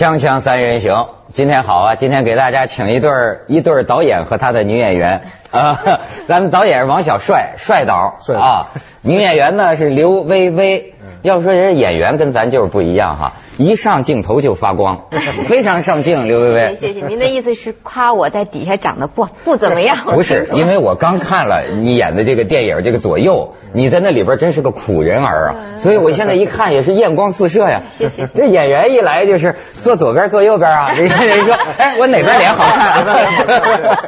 锵锵三人行，今天好啊！今天给大家请一对儿一对儿导演和他的女演员 啊，咱们导演是王小帅，帅导帅导啊，女演员呢是刘薇薇。要说人家演员跟咱就是不一样哈，一上镜头就发光，非常上镜。刘薇薇，谢谢，您的意思是夸我在底下长得不不怎么样？不是，因为我刚看了你演的这个电影，这个左右，你在那里边真是个苦人儿啊，所以我现在一看也是艳光四射呀。谢谢这演员一来就是坐左边坐右边啊，人说，哎，我哪边脸好看？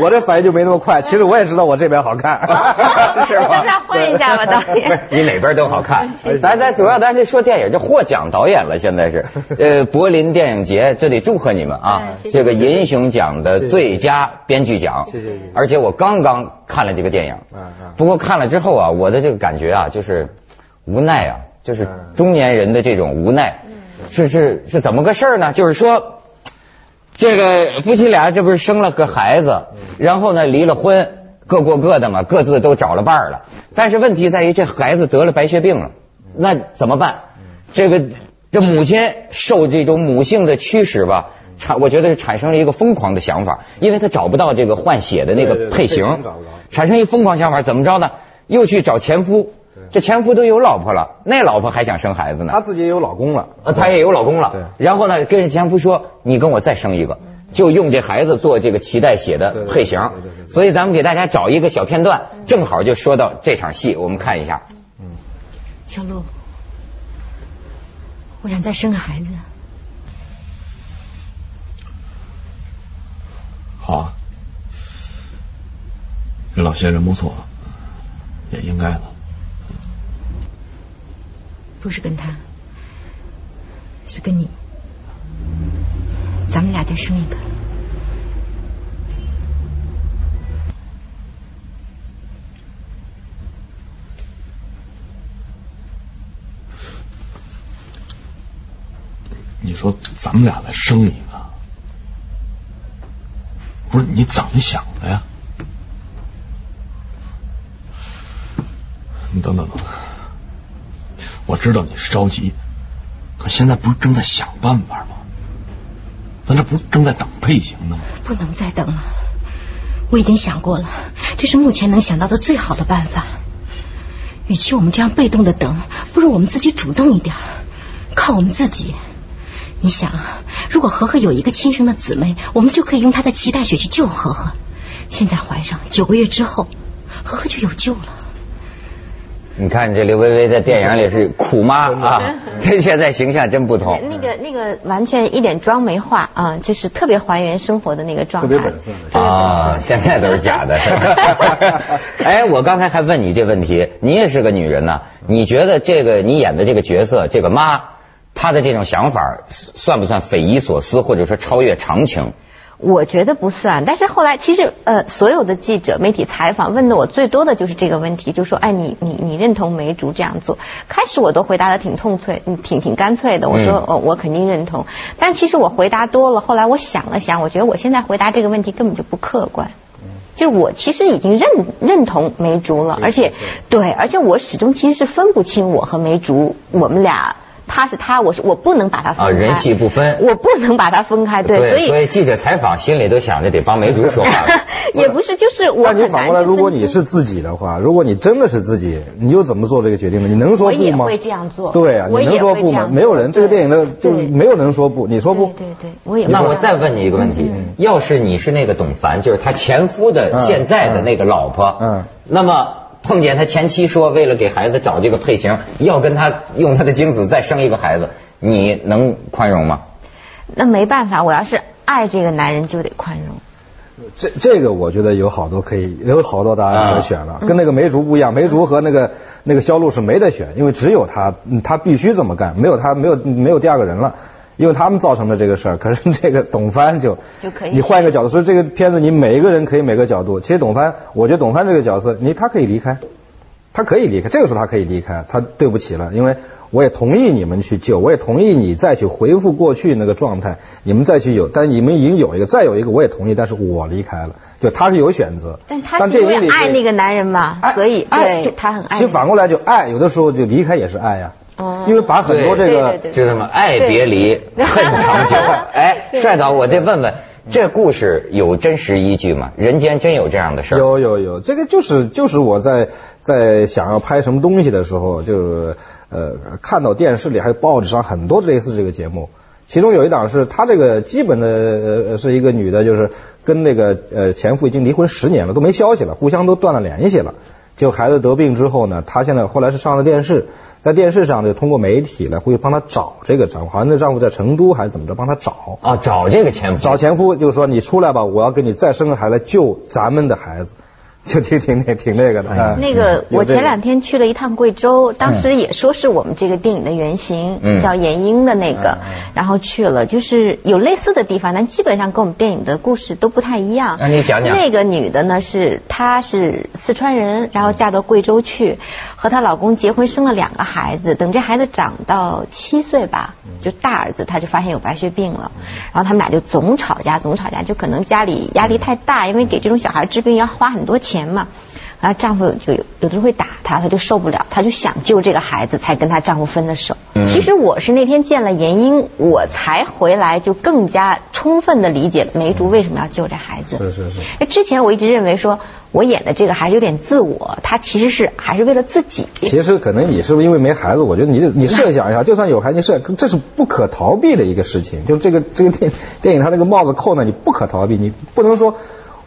我这反应就没那么快，其实我也知道我这边好看，是吗？那换一下吧，导不是演。你哪边都好看。咱咱主要咱这说电影，这获奖导演了，现在是。呃柏林电影节，这得祝贺你们啊。这个银熊奖的最佳编剧奖，谢谢谢谢。而且我刚刚看了这个电影。嗯嗯，不过看了之后啊，我的这个感觉啊，就是无奈啊，就是中年人的这种无奈，是是是怎么个事儿呢？就是说。这个夫妻俩这不是生了个孩子，然后呢离了婚，各过各的嘛，各自都找了伴儿了。但是问题在于这孩子得了白血病了，那怎么办？这个这母亲受这种母性的驱使吧，产我觉得是产生了一个疯狂的想法，因为她找不到这个换血的那个配型产生一疯狂想法，怎么着呢？又去找前夫，这前夫都有老婆了，那老婆还想生孩子呢她。自己也有老公了，啊，她也有老公了。对然后呢，跟前夫说：“你跟我再生一个，就用这孩子做这个脐带血的配型。对对对对对所以咱们给大家找一个小片段，正好就说到这场戏，我们看一下。小鹿，我想再生个孩子。好啊，这老先生不错，也应该的。不是跟他，是跟你。咱们俩再生一个。你说咱们俩再生一个，不是你怎么想的呀？你等等等，我知道你是着急，可现在不是正在想办法吗？咱这不是正在等配型呢吗？不能再等了，我已经想过了，这是目前能想到的最好的办法。与其我们这样被动的等，不如我们自己主动一点，靠我们自己。你想啊，如果和和有一个亲生的姊妹，我们就可以用她的脐带血去救和和。现在怀上九个月之后，和和就有救了。你看这刘薇薇在电影里是苦妈啊，这现在形象真不同。那个那个完全一点妆没化啊，就是特别还原生活的那个状态。特别本色的。啊，现在都是假的。哎，我刚才还问你这问题，你也是个女人呐，你觉得这个你演的这个角色，这个妈，她的这种想法算不算匪夷所思，或者说超越常情？我觉得不算，但是后来其实呃，所有的记者、媒体采访问的我最多的就是这个问题，就说哎，你你你认同梅竹这样做？开始我都回答的挺痛脆，嗯挺挺干脆的，我说嗯哦，我肯定认同。但其实我回答多了，后来我想了想，我觉得我现在回答这个问题根本就不客观。就是我其实已经认认同梅竹了，而且对，而且我始终其实是分不清我和梅竹，我们俩他是他，我是我不能把他分啊，开，人戏不分。我不能把他分开，对，所以所以记者采访心里都想着得帮梅竹说话。也不是，就是我但你反过来，如果你是自己的话，如果你真的是自己，你又怎么做这个决定呢？你能说不吗？我也会这样做对啊，你能说不吗？没有人，这个电影的就对没有人说不，你说不？对对对，我也那我再问你一个问题：要是你是那个董凡，就是他前夫的嗯现在的那个老婆，嗯那么碰见他前妻说为了给孩子找这个配型，要跟他用他的精子再生一个孩子，你能宽容吗？那没办法，我要是爱这个男人就得宽容。这这个我觉得有好多可以，有好多答案可选啊了，跟那个梅竹不一样，梅竹和那个那个肖路是没得选，因为只有他，嗯他必须这么干，没有他没有没有第二个人了。因为他们造成的这个事儿，可是这个董帆就就可以你换一个角度，所以这个片子你每一个人可以每个角度。其实董帆，我觉得董帆这个角色，你他可以离开，他可以离开，这个时候他可以离开，他对不起了，因为我也同意你们去救，我也同意你再去恢复过去那个状态，你们再去有，但你们已经有一个，再有一个我也同意，但是我离开了，就他是有选择，但他是因为爱那个男人嘛，所以对他很爱。其实反过来就爱，有的时候就离开也是爱呀。哦因为把很多这个就这么爱别离，恨长久。哎，帅导，我得问问，这故事有真实依据吗？人间真有这样的事儿？有有有，这个就是就是我在在想要拍什么东西的时候，就是呃看到电视里还有报纸上很多类似这个节目，其中有一档是她这个基本的呃是一个女的，就是跟那个呃前夫已经离婚十年了，都没消息了，互相都断了联系了。就孩子得病之后呢，她现在后来是上了电视，在电视上就通过媒体来会帮她找这个丈夫，好像那丈夫在成都还是怎么着，帮她找。啊，找这个前夫，找前夫就是说你出来吧，我要给你再生个孩子，救咱们的孩子，就挺挺那挺那个的。哎那个，我前两天去了一趟贵州，当时也说是我们这个电影的原型，嗯叫闫英的那个，然后去了，就是有类似的地方，但基本上跟我们电影的故事都不太一样。那你讲讲那个女的呢，是她是四川人，然后嫁到贵州去，和她老公结婚，生了两个孩子。等这孩子长到七岁吧，就大儿子他就发现有白血病了，然后他们俩就总吵架，总吵架，就可能家里压力太大，因为给这种小孩治病要花很多钱嘛。然后丈夫就有有的时候会打她，她就受不了，她就想救这个孩子，才跟她丈夫分的手。嗯其实我是那天见了闫英，我才回来就更加充分的理解梅竹为什么要救这孩子。是是是。之前我一直认为说，我演的这个还是有点自我，她其实是还是为了自己。其实可能你是不是因为没孩子？我觉得你你设想一下，就算有孩子，你设这是不可逃避的一个事情。就这个这个电电影，它那个帽子扣呢，你不可逃避，你不能说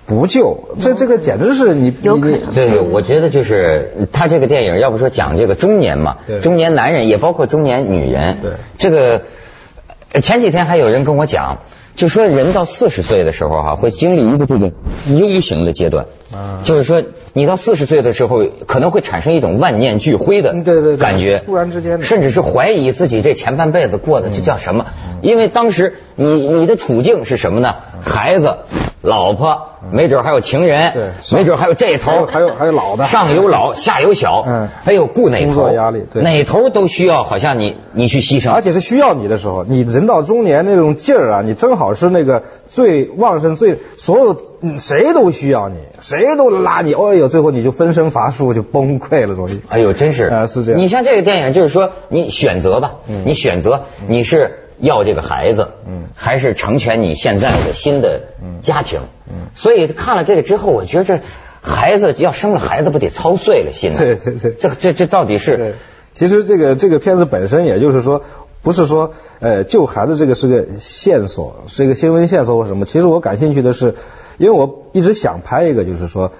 不救。这这个简直是你有可能对，我觉得就是他这个电影，要不说讲这个中年嘛，中年男人也包括中年女人。对这个呃前几天还有人跟我讲，就说人到四十岁的时候哈、会经历一个这个 U 型的阶段，啊就是说你到四十岁的时候，可能会产生一种万念俱灰的对对感觉，突然之间甚至是怀疑自己这前半辈子过的这叫什么？因为当时你你的处境是什么呢？孩子、老婆，没准还有情人，对没准还有这头。还有还有老的。上有老下有小，嗯。还有顾哪头。工作压力对。哪头都需要，好像你你去牺牲，而且是需要你的时候，你人到中年那种劲儿啊，你正好是那个最旺盛、最所有嗯谁都需要你，谁都拉你，哎呦，最后你就分身乏术，就崩溃了，容易。哎呦，真是。啊是这样。你像这个电影，就是说你选择吧，你选择你是要这个孩子，嗯还是成全你现在的新的家庭？嗯所以看了这个之后，我觉得这孩子要生了孩子，不得操碎了心呢？对对对这这这到底是，其实这个这个片子本身，也就是说，不是说呃救孩子这个是个线索，是一个新闻线索或什么。其实我感兴趣的是，因为我一直想拍一个，就是说。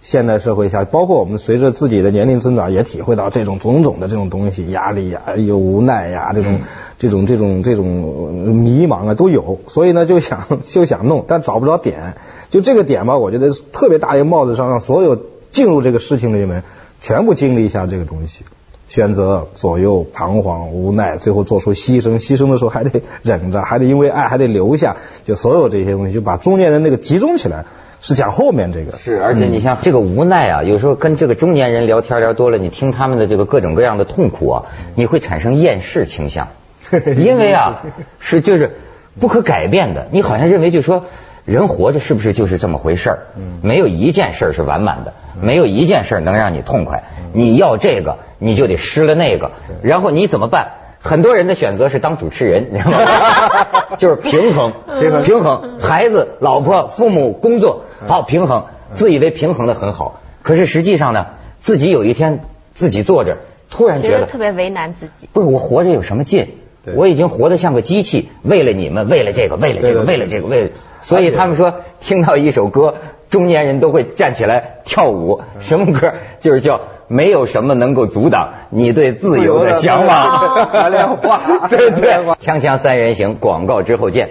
现代社会下，包括我们随着自己的年龄增长，也体会到这种种种的这种东西，压力呀、有无奈呀、这种、这种这种这种呃迷茫啊都有。所以呢，就想就想弄，但找不着点。就这个点吧，我觉得特别大一个帽子上，让所有进入这个事情的人全部经历一下这个东西。选择左右彷徨无奈，最后做出牺牲，牺牲的时候还得忍着，还得因为爱还得留下，就所有这些东西，就把中年人那个集中起来，是讲后面这个。是，而且你像这个无奈啊，有时候跟这个中年人聊天聊多了，你听他们的这个各种各样的痛苦啊，你会产生厌世倾向，因为啊 是就是不可改变的，你好像认为就说人活着是不是就是这么回事儿？没有一件事儿是完满的，没有一件事儿能让你痛快。你要这个，你就得失了那个，然后你怎么办？很多人的选择是当主持人，你知道吗？就是平衡，平衡，平衡孩子、老婆、父母、工作，好平衡，自以为平衡的很好，可是实际上呢，自己有一天自己坐着，突然觉觉得得特别为难自己。不是我活着有什么劲？我已经活得像个机器，为了你们，为了这个，为了这个，为了这个，为了，所以他们说听到一首歌，中年人都会站起来跳舞。什么歌？就是叫没有什么能够阻挡你对自由的向往。蓝莲花对对，锵锵三人行，广告之后见。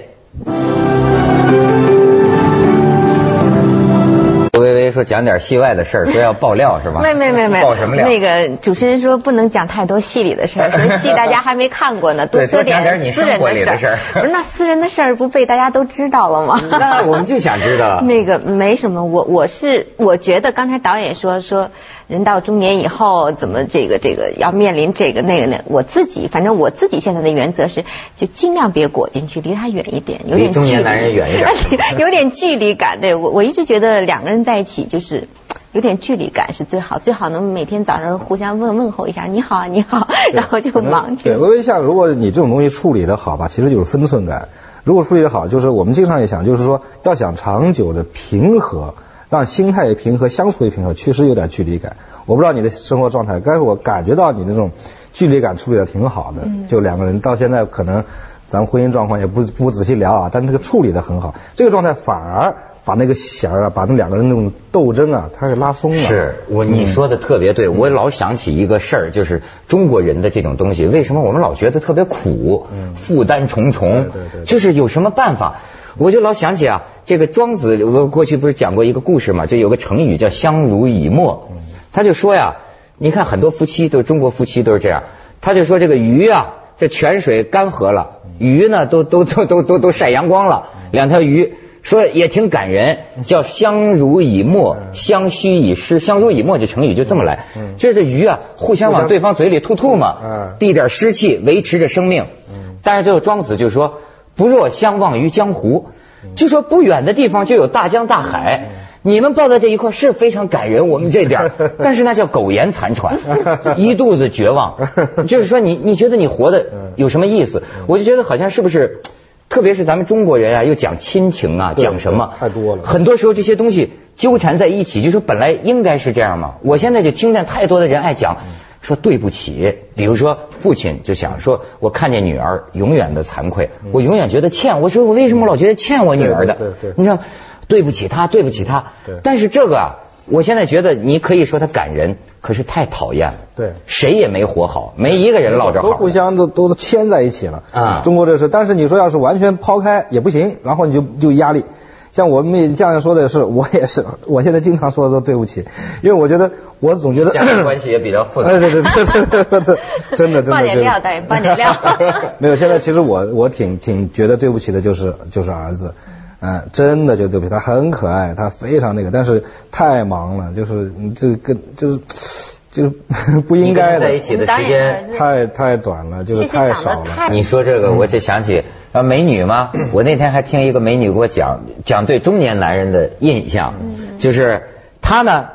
微微说讲点戏外的事儿，说要爆料是吧？没没没没，爆什么料？那个主持人说不能讲太多戏里的事儿，说戏大家还没看过呢，多对说多点你私人的里的事儿不是那私人的事儿不被大家都知道了吗？那我们就想知道。那个没什么，我我是我觉得刚才导演说说人到中年以后怎么这个这个要面临这个那个那，我自己反正我自己现在的原则是就尽量别裹进去，离他远一点，有点离中年距离男人远一点 有点距离感。对我我一直觉得两个人在一起就是。有点距离感是最好，最好能每天早上互相问问候一下，你好啊，你好，然后就忙去对，。微微一下，如果你这种东西处理的好吧，其实就是分寸感。如果处理的好，就是我们经常也想，就是说要想长久的平和，让心态也平和，相处也平和，确实有点距离感。我不知道你的生活状态，但是我感觉到你那种距离感处理的挺好的。就两个人到现在可能咱们婚姻状况也不不仔细聊啊，但是这个处理的很好，这个状态反而把那个弦儿啊，把那两个人那种斗争啊，他给拉松了。是我你说的特别对，我老想起一个事儿，就是中国人的这种东西，为什么我们老觉得特别苦，负担重重对对对，就是有什么办法？我就老想起啊，这个庄子，我过去不是讲过一个故事嘛，就有个成语叫相濡以沫，他就说呀，你看很多夫妻都中国夫妻都是这样，他就说这个鱼啊，这泉水干涸了，鱼呢都都都都都都晒阳光了，两条鱼。说也挺感人，叫相濡以沫，相虚以诗。相濡以沫这成语就这么来，就是鱼啊，互相往对方嘴里吐吐嘛嗯，递点湿气，维持着生命。但是最后庄子就说，不若相忘于江湖，就说不远的地方就有大江大海。你们抱在这一块是非常感人，我们这点儿，但是那叫苟延残喘，一肚子绝望。就是说你你觉得你活的有什么意思？我就觉得好像是不是，特别是咱们中国人啊，又讲亲情啊，讲什么太多了很多时候这些东西纠缠在一起，就说本来应该是这样嘛。我现在就听见太多的人爱讲。说对不起，比如说父亲就想说，我看见女儿永远的惭愧，我永远觉得欠。我说我为什么老觉得欠我女儿的？对对你知道，对不起她，对不起她。对但是这个啊，我现在觉得你可以说他感人，可是太讨厌了。对谁也没活好，没一个人落着好。都互相都都牵在一起了啊中国这是，但是你说要是完全抛开也不行，然后你就就压力。像我们这样说的是，我也是，我现在经常说的都对不起，因为我觉得我总觉得家庭 关系也比较复杂。哎，对对对对对对对，真的真的。放点料导演放点料没有，现在其实我我挺挺觉得对不起的，就是就是儿子，嗯，真的就对不起，他很可爱，他非常那个，但是太忙了，就是嗯这个跟就是就是 不应该的在一，起的时间，太太短了，就是太少了。你说这个，我就想起啊，美女吗？我那天还听一个美女给我讲讲对中年男人的印象，就是她呢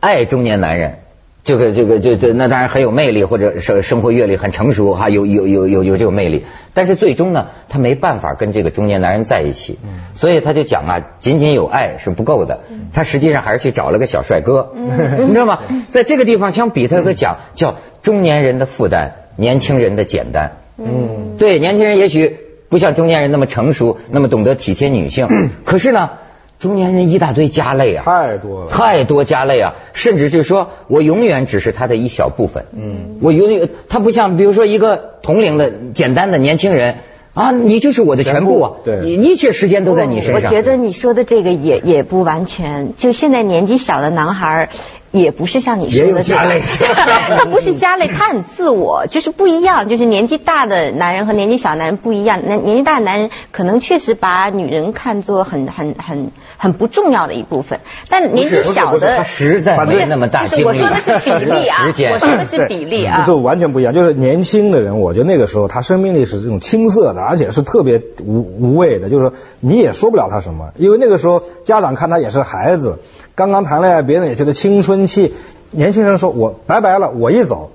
爱中年男人。这个这个这这那当然很有魅力，或者生生活阅历很成熟哈，有有有有有这种魅力。但是最终呢，他没办法跟这个中年男人在一起，所以他就讲啊，仅仅有爱是不够的，他实际上还是去找了个小帅哥，你知道吗？在这个地方相比，他有个讲叫中年人的负担，年轻人的简单。嗯，对，年轻人也许不像中年人那么成熟，那么懂得体贴女性，可是呢，中年人一大堆家累啊，太多了。太多家累啊，甚至就是说我永远只是他的一小部分。嗯，我永远他不像比如说一个同龄的简单的年轻人啊，你就是我的全部啊，部对一一切时间都在你身上。我觉得你说的这个也也不完全，就现在年纪小的男孩儿。也不是像你说的这家累样，他 不是家累，他很自我，就是不一样。就是年纪大的男人和年纪小男人不一样。年年纪大的男人可能确实把女人看作很很很很不重要的一部分，但年纪小的他的实在没那么大就是。我说的是比例啊我说的是比例啊。就完全不一样。就是年轻的人，我觉得那个时候他生命力是这种青涩的，而且是特别无无畏的，就是说你也说不了他什么，因为那个时候家长看他也是孩子，刚刚谈恋爱，别人也觉得青春期。年轻人说我拜拜了，我一走，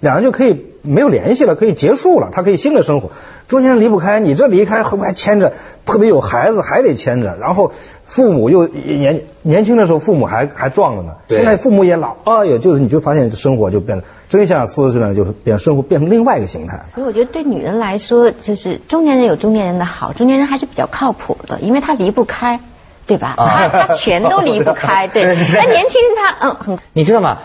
两人就可以没有联系了，可以结束了，他可以新的生活。中间人离不开，你这离开会不会还牵着？特别有孩子还得牵着，然后父母又年年轻的时候父母还还壮着呢，现在父母也老，哎呦，就是你就发现生活就变了，真相四十岁呢，就是变生活变成另外一个形态。所以我觉得对女人来说，就是中年人有中年人的好，中年人还是比较靠谱的，因为他离不开，对吧？啊他他全都离不开，对。但 年轻人他嗯很 你知道吗？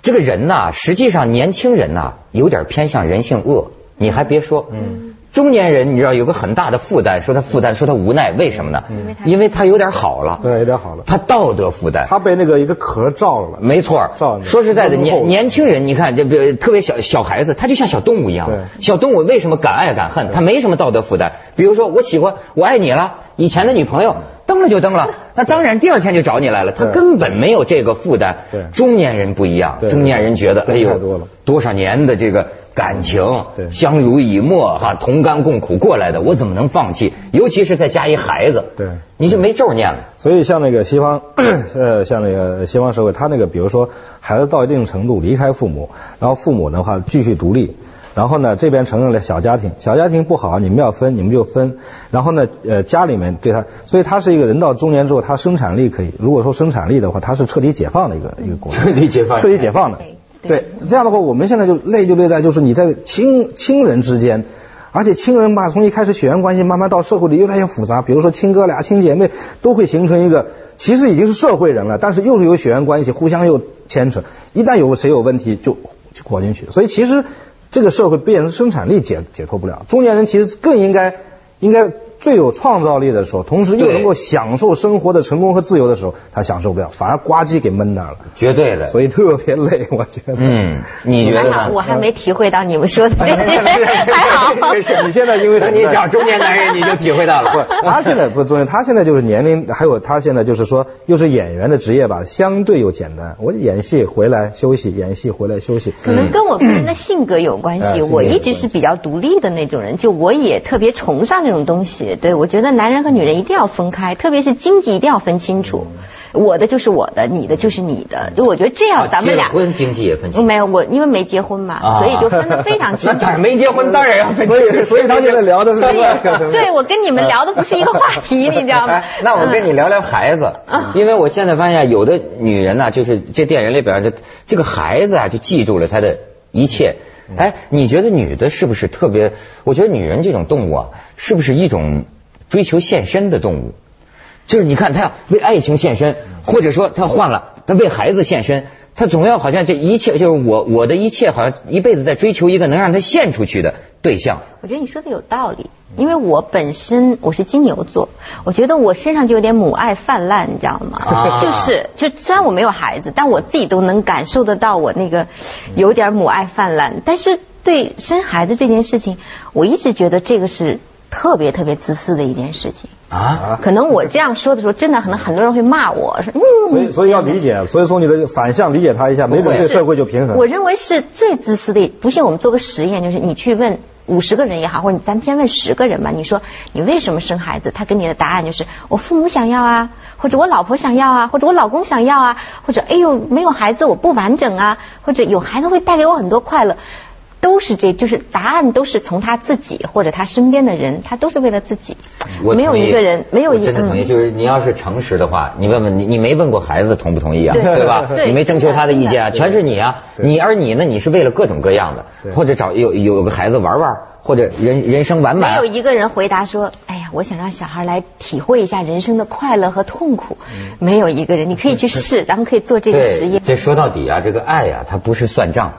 这个人呐、实际上年轻人呐、有点偏向人性恶。你还别说，嗯，中年人你知道有个很大的负担，说他负担，说他无奈，为什么呢？因为他因为他有点好了，对，有点好了。他道德负担。他被那个一个壳罩了。没错罩着说实在的，年年轻人，你看这个特别小小孩子，他就像小动物一样对。小动物为什么敢爱敢恨？他没什么道德负担。比如说，我喜欢，我爱你了，以前的女朋友，登了就登了，那当然第二天就找你来了，他根本没有这个负担。对中年人不一样，对中年人觉得哎呦，多少年的这个感情，对相濡以沫哈，同甘共苦过来的，我怎么能放弃？尤其是再加一孩子，对你就没咒念了。所以像那个西方，呃，像那个西方社会，他那个比如说孩子到一定程度离开父母，然后父母的话继续独立，然后呢这边承认了小家庭，小家庭不好，你们要分你们就分，然后呢呃家里面对他，所以他是一个人到中年之后，他生产力可以，如果说生产力的话，他是彻底解放的一个一个国家，彻底解放彻底解放的。对，这样的话，我们现在就累就累在就是你在亲亲人之间，而且亲人吧，从一开始血缘关系，慢慢到社会里越来越复杂。比如说亲哥俩、亲姐妹，都会形成一个，其实已经是社会人了，但是又是有血缘关系，互相又牵扯。一旦有谁有问题，就就裹进去。所以其实这个社会变成生产力解解脱不了。中年人其实更应该应该最有创造力的时候，同时又能够享受生活的成功和自由的时候，他享受不了，反而呱唧给闷那儿了。绝对的。所以特别累，我觉得。嗯，你觉得还好，呢？我还没体会到你们说的这些，还好。没事，你现在因为等你讲中年男人，你就体会到了。不，他现在不重要，他现在就是年龄，还有他现在就是说，又是演员的职业吧，相对又简单。我演戏回来休息，演戏回来休息。可能跟我个人的性格有关系，我一直是比较独立的那种人，就我也特别崇尚那种东西。对我觉得男人和女人一定要分开，特别是经济一定要分清楚，我的就是我的，你的就是你的。就我觉得这样咱们俩啊结婚经济也分清。没有我，因为没结婚嘛，啊所以就分得非常 清楚。当然没结婚，当然要分清所以，所以他现在聊的是所以另外一个层面对我跟你们聊的不是一个话题，你知道吗哎？那我跟你聊聊孩子，因为我现在发现有的女人呢，就是这电影里表现这这个孩子啊，就记住了她的一切。哎，你觉得女的是不是特别？我觉得女人这种动物啊，是不是一种追求献身的动物？就是你看，她要为爱情献身，或者说她换了，她为孩子献身，她总要好像这一切就是我我的一切，好像一辈子在追求一个能让他献出去的对象。我觉得你说的有道理，因为我本身我是金牛座，我觉得我身上就有点母爱泛滥，你知道吗？啊就是就虽然我没有孩子，但我自己都能感受得到我那个有点母爱泛滥。但是对生孩子这件事情，我一直觉得这个是特别特别自私的一件事情。啊，可能我这样说的时候，真的可能很多人会骂我说，嗯，所以所以要理解，所以从你的反向理解他一下，没准这个社会就平衡。我认为是最自私的。不信我们做个实验，就是你去问五十个人也好，或者咱们先问十个人吧。你说你为什么生孩子？他给你的答案就是我父母想要啊，或者我老婆想要啊，或者我老公想要啊，或者哎呦没有孩子我不完整啊，或者有孩子会带给我很多快乐。都是这，就是答案都是从他自己或者他身边的人，他都是为了自己。没有我同意一个人，没有一个真的同意。嗯就是你要是诚实的话，你问问你，你没问过孩子同不同意啊，对吧？对你没征求他的意见啊，全是你啊。你而你呢，你是为了各种各样的，或者找有有个孩子玩玩，或者人人生完满没有。一个人回答说：“哎呀，我想让小孩来体会一下人生的快乐和痛苦。没有一个人，你可以去试，咱们可以做这个实，验。这说到底啊，这个爱呀、它不是算账。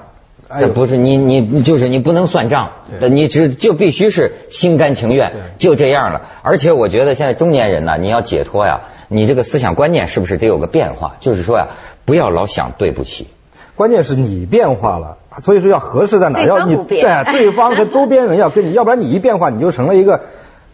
这不是你你就是你不能算账，你只就必须是心甘情愿，就这样了。而且我觉得现在中年人呢，你要解脱呀，你这个思想观念是不是得有个变化？就是说呀，不要老想对不起。关键是你变化了，所以说要合适在哪？对要你对对方和周边人要跟你，要不然你一变化，你就成了一个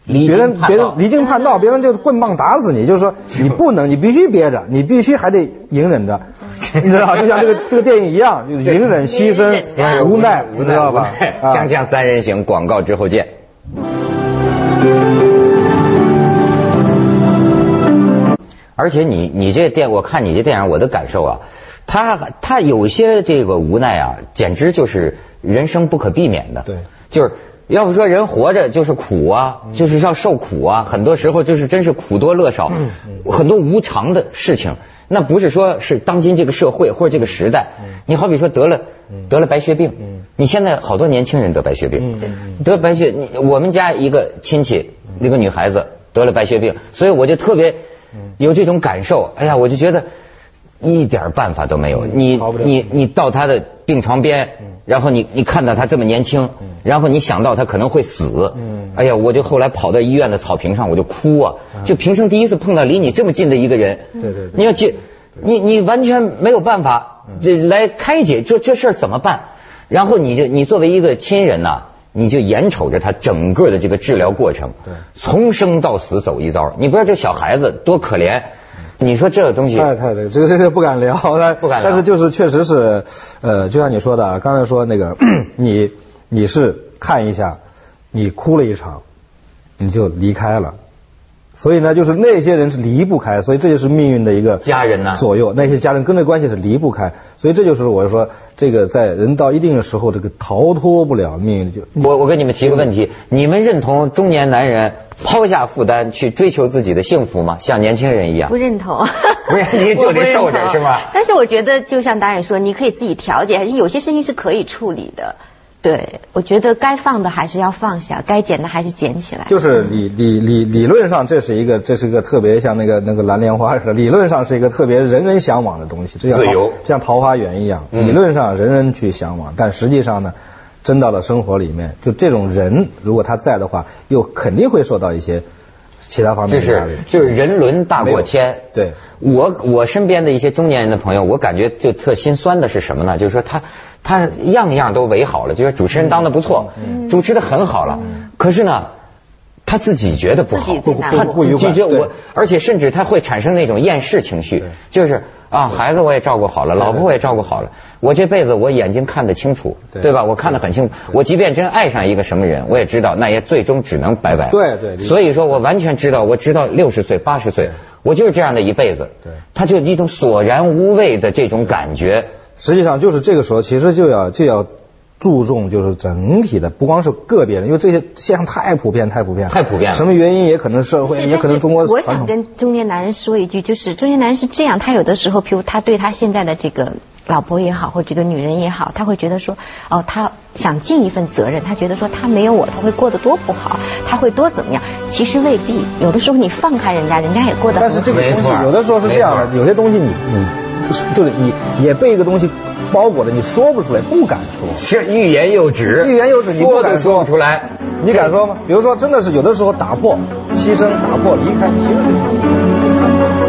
离别人经别人离经叛道，别人就棍棒打死你。就是说你不能，你必须憋着，你必须还得隐忍着，你知道吧？就像这个这个电影一样，就是隐忍、牺牲、无奈，无你知道吧？啊 锵锵三人行，广告之后见。而且你你这电，我看你这电影，我的感受啊，他他有些这个无奈啊，简直就是人生不可避免的。对，就是要不说人活着就是苦啊，就是要受苦啊，很多时候就是真是苦多乐少，很多无常的事情。那不是说是当今这个社会或者这个时代，你好比说得了得了白血病，你现在好多年轻人得白血病，得白血，你我们家一个亲戚那个女孩子得了白血病，所以我就特别有这种感受。哎呀，我就觉得一点办法都没有。你你你到他的病床边，然后你你看到他这么年轻，然后你想到他可能会死，哎呀，我就后来跑到医院的草坪上，我就哭啊，就平生第一次碰到离你这么近的一个人，对对对。你要去，你你完全没有办法这来开解这这事儿怎么办？然后你就你作为一个亲人呐、你就眼瞅着他整个的这个治疗过程，从生到死走一遭。你不知道这小孩子多可怜，你说这个东西太太对，这个这个不敢聊，但不敢聊但是就是确实是，呃，就像你说的啊，刚才说那个，你你是看一下，你哭了一场，你就离开了。所以呢，就是那些人是离不开，所以这就是命运的一个家人呐左右，那些家人跟这关系是离不开，所以这就是我说这个在人到一定的时候，这个逃脱不了命运就我我跟你们提个问题，你们认同中年男人抛下负担去追求自己的幸福吗？像年轻人一样不？认同，不是你就得受着是吗？但是我觉得，就像导演说，你可以自己调节，有些事情是可以处理的。对，我觉得该放的还是要放下，该捡的还是捡起来。就是理理理理论上，这是一个这是一个特别像那个那个蓝莲花似的，理论上是一个特别人人向往的东西，就像自由像桃花源一样，嗯理论上人人去向往，但实际上呢，真到了生活里面，就这种人如果他在的话，又肯定会受到一些其他方面就的压力是。就是人伦大过天。对，我我身边的一些中年人的朋友，我感觉就特心酸的是什么呢？就是说他他样样都围好了，就是主持人当的不错，主持的很好了，可是呢。他自己觉得不好，他过不愉快对就觉得我，而且甚至他会产生那种厌世情绪，就是啊，孩子我也照顾好了，老婆我也照顾好了，我这辈子我眼睛看得清楚，对对吧？我看得很清楚，我即便真爱上一个什么人，我也知道那也最终只能拜拜。对对所以说我完全知道，我知道六十岁、八十岁，我就是这样的一辈子。对他就一种索然无味的这种感觉。实际上就是这个时候，其实就要就要注重就是整体的，不光是个别人，因为这些现象太普遍，太普遍，太普遍了什么原因也可能社会，也可能中国我想。跟中年男人说一句，就是中年男人是这样，他有的时候，譬如他对他现在的这个老婆也好，或者这个女人也好，他会觉得说，哦，他想尽一份责任，他觉得说他没有我，他会过得多不好，他会多怎么样？其实未必，有的时候你放开人家，人家也过得好。是这个东西有的时候是这样的，有些东西你你 就是你也被一个东西包裹着，你说不出来，不敢说。是欲言又止，欲言又止你不敢说都说不出来。你敢说吗？比如说，真的是有的时候打破、牺牲、打破、离开，其实是一种。